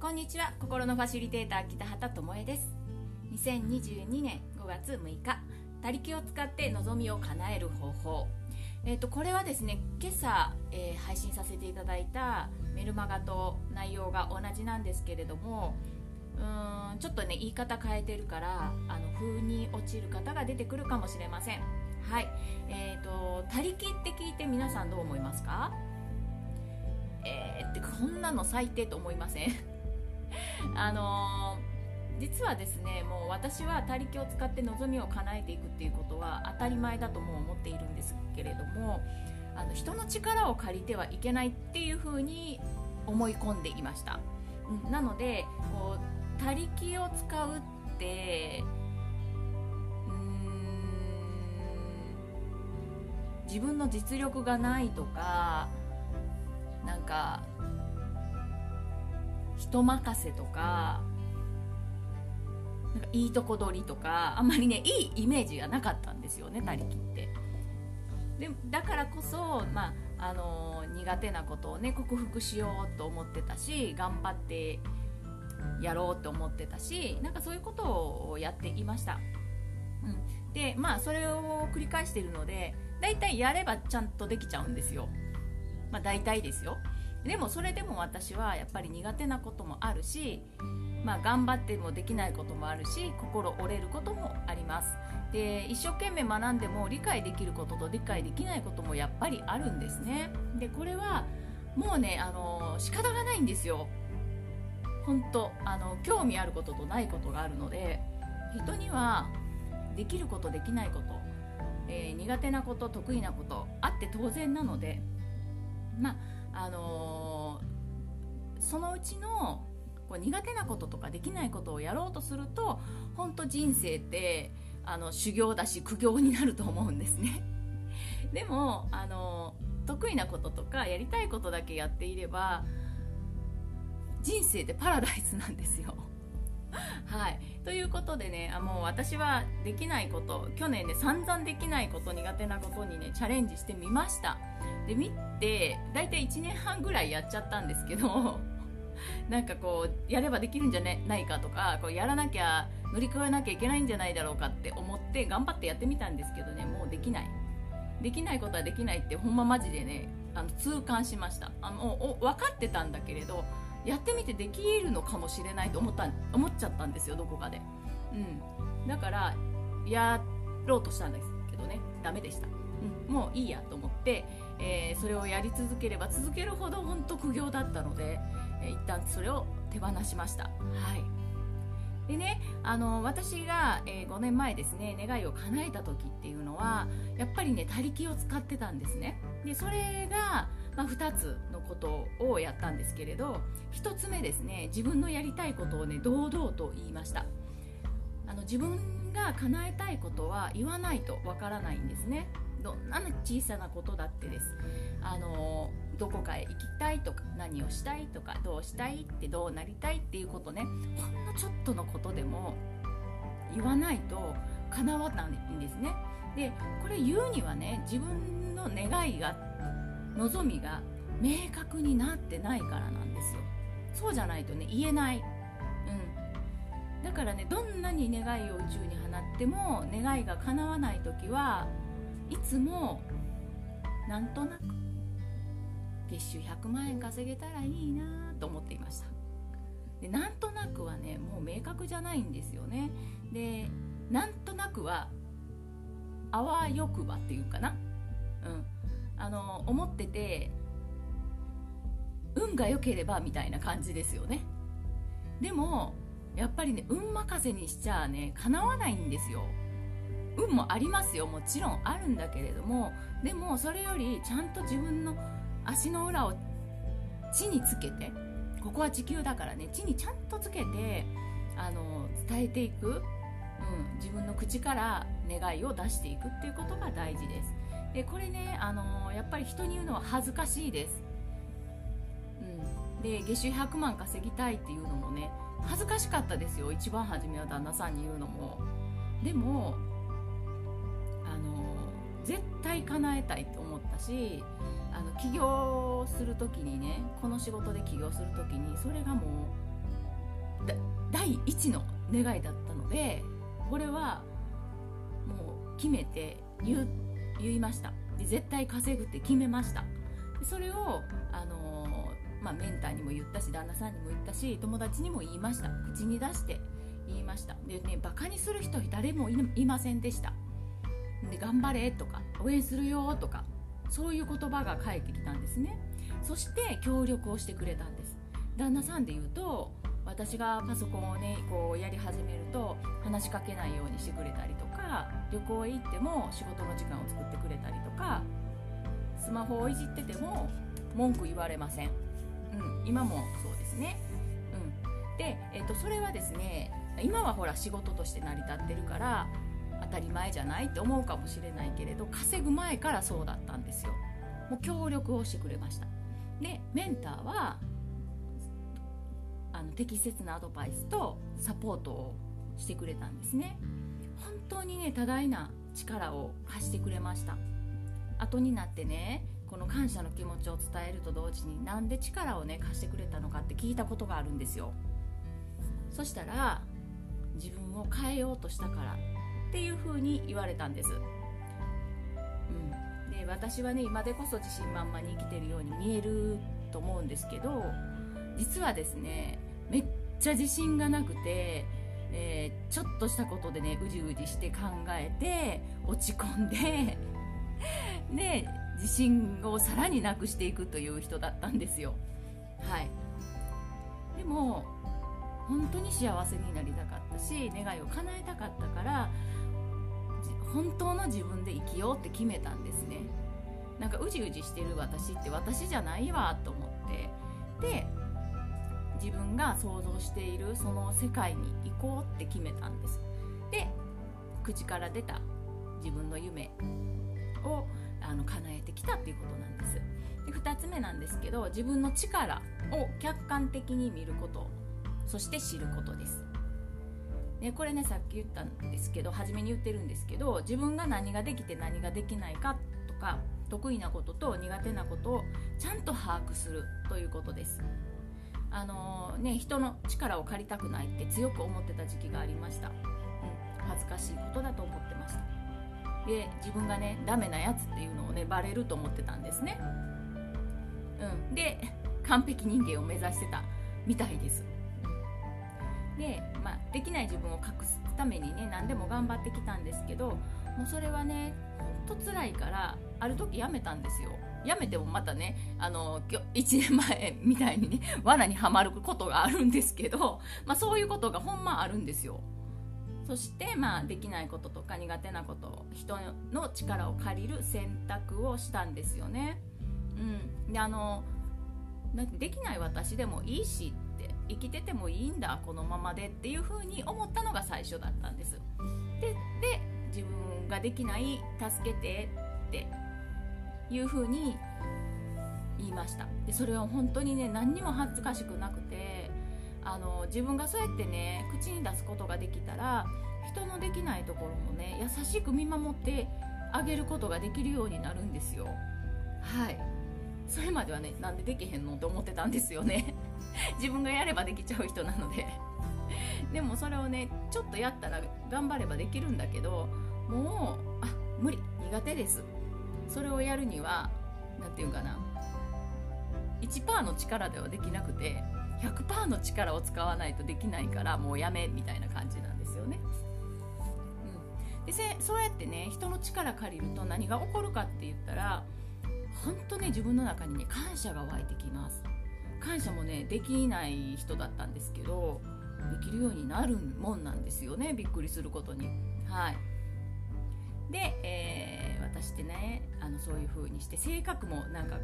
こんにちは。心のファシリテーター北畑智恵です。2022年5月6日。他力を使って望みを叶える方法。えーと、これはですね今朝、えー、配信させていただいたメルマガと内容が同じなんですけれどもうーんちょっとね言い方変えてるからあの風に落ちる方が出てくるかもしれません。はい。えーと「他力」って聞いて皆さんどう思いますか？えー、ってこんなの最低と思いません？あのー、実はですねもう私は他力を使って望みを叶えていくっていうことは当たり前だとも思っているんですけれどもあの人の力を借りてはいけないっていうふうに思い込んでいました、うん、なのでこう他力を使うって自分の実力がないとかなんか人任せとかなんかいいとこ取りとかあんまりねいいイメージがなかったんですよね他力って。でだからこそ、まあ、あの苦手なことをね克服しようと思ってたし頑張ってやろうと思ってたしなんかそういうことをやっていました、うん、でまあそれを繰り返しているので大体やればちゃんとできちゃうんですよ。まあ大体ですよ。でもそれでも私はやっぱり苦手なこともあるし、まあ、頑張ってもできないこともあるし心折れることもあります。で一生懸命学んでも理解できることと理解できないこともやっぱりあるんですね。でこれはもうねあの仕方がないんですよ。本当あの興味あることとないことがあるので人にはできることできないこと、えー、苦手なこと得意なことあって当然なのでまああのー、そのうちのこう苦手なこととかできないことをやろうとすると本当人生ってあの修行だし苦行になると思うんですね。でも、あの、得意なこととかやりたいことだけやっていれば人生ってパラダイスなんですよ。はい、ということでねあもう私はできないこと去年ね散々できないこと苦手なことにねチャレンジしてみました。で見て大体1年半ぐらいやっちゃったんですけど なんかこうやればできるんじゃないかとかこうやらなきゃ乗り越えなきゃいけないんじゃないだろうかって思って頑張ってやってみたんですけどねもうできない。できないことはできないってほんまマジでねあの痛感しました。あの分かってたんだけれどやってみてできるのかもしれないと思った思っちゃったんですよどこかで、うん、だからやろうとしたんですけどね。ダメでした、うん、もういいやと思って、えー、それをやり続ければ続けるほど本当苦行だったので、えー、一旦それを手放しました。はい。でねあの私が、えー、5年前ですね願いを叶えた時っていうのはやっぱりね他力を使ってたんですね。でそれがまあ、2つのことをやったんですけれど1つ目ですね自分のやりたいことをね堂々と言いました。あの自分が叶えたいことは言わないとわからないんですね。どんな小さなことだってです。あのどこかへ行きたいとか何をしたいとかどうしたいってどうなりたいっていうことね。ほんのちょっとのことでも言わないと叶わないんですね。でこれ言うにはね自分の願いが望みが明確になってないからなんですよ。そうじゃないとね言えない。うん。だからねどんなに願いを宇宙に放っても願いが叶わない時はいつもなんとなく月収100万円稼げたらいいなと思っていました。でなんとなくはねもう明確じゃないんですよね。でなんとなくはあわよくばっていうかな。うん。あの思ってて運が良ければみたいな感じですよね。でもやっぱりね運任せにしちゃね叶わないんですよ。運もありますよもちろんあるんだけれどもでもそれよりちゃんと自分の足の裏を地につけてここは地球だからね地にちゃんとつけてあの伝えていく、うん、自分の口から願いを出していくっていうことが大事です。でこれね、あのー、やっぱり人に言うのは恥ずかしいです、うん、で月収100万稼ぎたいっていうのもね恥ずかしかったですよ。一番初めは旦那さんに言うのも。でもあのー、絶対叶えたいと思ったし、あの起業する時にねこの仕事で起業する時にそれがもう第一の願いだったのでこれはもう決めて言って言いました。で絶対稼ぐって決めました。でそれを、あのー、まあ、メンターにも言ったし旦那さんにも言ったし友達にも言いました。口に出して言いました。でねバカにする人誰もいませんでした。で頑張れとか応援するよとかそういう言葉が返ってきたんですね。そして協力をしてくれたんです。旦那さんで言うと私がパソコンをねこうやり始めると話しかけないようにしてくれたりとか旅行へ行っても仕事の時間を作ってくれたりとかスマホをいじってても文句言われません、うん、今もそうですね、うん、で、えー、とそれはですね今はほら仕事として成り立ってるから当たり前じゃないって思うかもしれないけれど稼ぐ前からそうだったんですよ。もう協力をしてくれました。でメンターはあの適切なアドバイスとサポートをしてくれたんですね。本当にね多大な力を貸してくれました。後になってねこの感謝の気持ちを伝えると同時になんで力をね貸してくれたのかって聞いたことがあるんですよ。そしたら自分を変えようとしたからっていうふうに言われたんです、うん、で私はね今でこそ自信満々に生きてるように見えると思うんですけど実はですねめっちゃ自信がなくて、えー、ちょっとしたことでねうじうじして考えて落ち込んでで 自信をさらになくしていくという人だったんですよ。はい。でも本当に幸せになりたかったし願いを叶えたかったから本当の自分で生きようって決めたんですね。なんかうじうじしてる私って私じゃないわと思って。で自分が想像しているその世界に行こうって決めたんです。で口から出た自分の夢をあの叶えてきたっていうことなんです。で2つ目なんですけど自分の力を客観的に見ること。そして知ることです。でこれねさっき言ったんですけど初めに言ってるんですけど自分が何ができて何ができないかとか得意なことと苦手なことをちゃんと把握するということです。あの、ね人の力を借りたくないって強く思ってた時期がありました、うん、恥ずかしいことだと思ってました。で自分がねダメなやつっていうのをねバレると思ってたんですね。うん。で完璧人間を目指してたみたいです。で、まあ、できない自分を隠すためにね何でも頑張ってきたんですけどもうそれはねほんと辛いからある時やめたんですよ。やめてもまたねあの1年前みたいにね罠にはまることがあるんですけど、まあ、そういうことがほんまあるんですよそして、まあ、できないこととか苦手なこと人の力を借りる選択をしたんですよね。うん、であのできない私でもいいしって生きててもいいんだこのままでっていう風に思ったのが最初だったんです。でで自分ができない助けてっていう風に言いました。でそれは本当にね何にも恥ずかしくなくてあの自分がそうやってね口に出すことができたら人のできないところもね優しく見守ってあげることができるようになるんですよ。はい。それまではねなんでできへんのって思ってたんですよね。自分がやればできちゃう人なので。でもそれをねちょっとやったら頑張ればできるんだけどもうあ無理苦手ですそれをやるには何て言うかな1%の力ではできなくて100%の力を使わないとできないからもうやめみたいな感じなんですよね。うん、でそうやってね人の力借りると何が起こるかって言ったら本当ね自分の中にね感謝が湧いてきます。感謝もねできない人だったんですけどできるようになるもんなんですよねびっくりすることに。はいで、えー、私ってねあのそういう風にして性格もなんか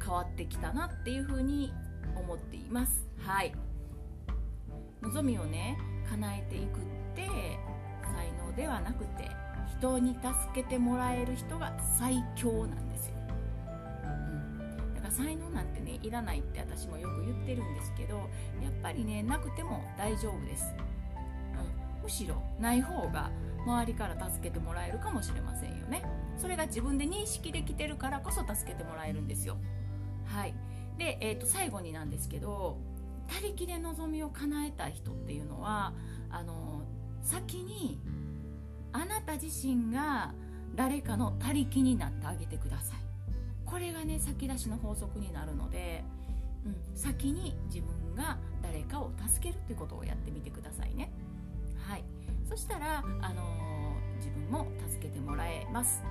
変わってきたなっていう風に思っています。はい。望みをね叶えていくって才能ではなくて人に助けてもらえる人が最強なんですよ、うん、だから才能なんてねいらないって私もよく言ってるんですけどやっぱりねなくても大丈夫です、むしろない方が周りから助けてもらえるかもしれませんよね。それが自分で認識できてるからこそ助けてもらえるんですよ。はい。で、えー、と最後になんですけど他力で望みを叶えたい人っていうのはあの先にあなた自身が誰かの他力になってあげてください。これがね先出しの法則になるので、うん、先に自分が誰かを助けるってことをやってみてくださいね。したら、あのー、自分も助けてもらえます。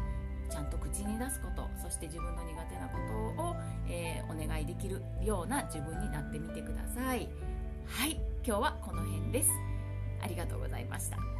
ちゃんと口に出すこと。そして自分の苦手なことを、えー、お願いできるような自分になってみてください。はい。今日はこの辺です。ありがとうございました。